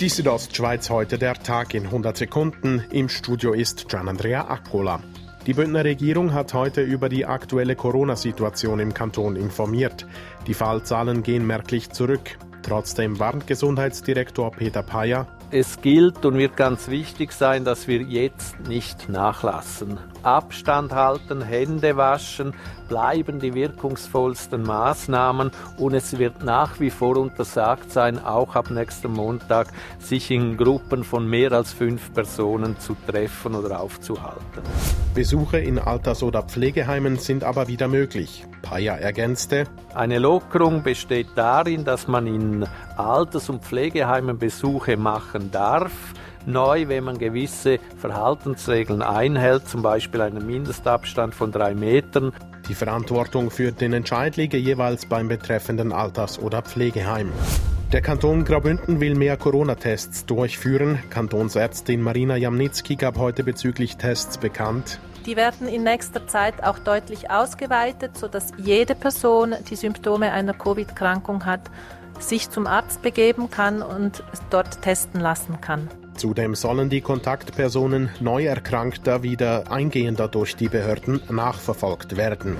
Die Südostschweiz heute der Tag in 100 Sekunden. Im Studio ist Gian-Andrea Accola. Die Bündner Regierung hat heute über die aktuelle Corona-Situation im Kanton informiert. Die Fallzahlen gehen merklich zurück. Trotzdem warnt Gesundheitsdirektor Peter Payer, es gilt und wird ganz wichtig sein, dass wir jetzt nicht nachlassen. Abstand halten, Hände waschen bleiben die wirkungsvollsten Maßnahmen und es wird nach wie vor untersagt sein, auch ab nächsten Montag sich in Gruppen von mehr als fünf Personen zu treffen oder aufzuhalten. Besuche in Alters- oder Pflegeheimen sind aber wieder möglich. Paya ergänzte, eine Lockerung besteht darin, dass man in Alters- und Pflegeheimen Besuche machen darf. Neu, wenn man gewisse Verhaltensregeln einhält, zum Beispiel einen Mindestabstand von drei Metern. Die Verantwortung für den Entscheid liege jeweils beim betreffenden Alters- oder Pflegeheim. Der Kanton Graubünden will mehr Corona-Tests durchführen. Kantonsärztin Marina Jamnitzki gab heute bezüglich Tests bekannt. Die werden in nächster Zeit auch deutlich ausgeweitet, sodass jede Person, die Symptome einer Covid-Krankung hat, sich zum Arzt begeben kann und dort testen lassen kann. Zudem sollen die Kontaktpersonen Neuerkrankter wieder eingehender durch die Behörden nachverfolgt werden.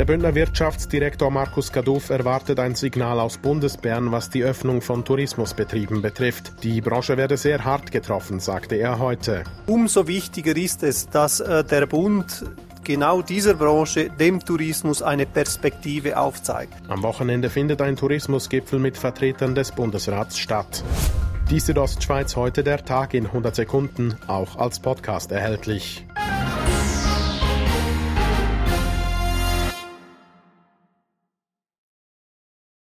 Der Bündner Wirtschaftsdirektor Markus Gaduff erwartet ein Signal aus Bundesbern, was die Öffnung von Tourismusbetrieben betrifft. Die Branche werde sehr hart getroffen, sagte er heute. Umso wichtiger ist es, dass äh, der Bund genau dieser Branche, dem Tourismus, eine Perspektive aufzeigt. Am Wochenende findet ein Tourismusgipfel mit Vertretern des Bundesrats statt. Die Südostschweiz heute der Tag in 100 Sekunden, auch als Podcast erhältlich.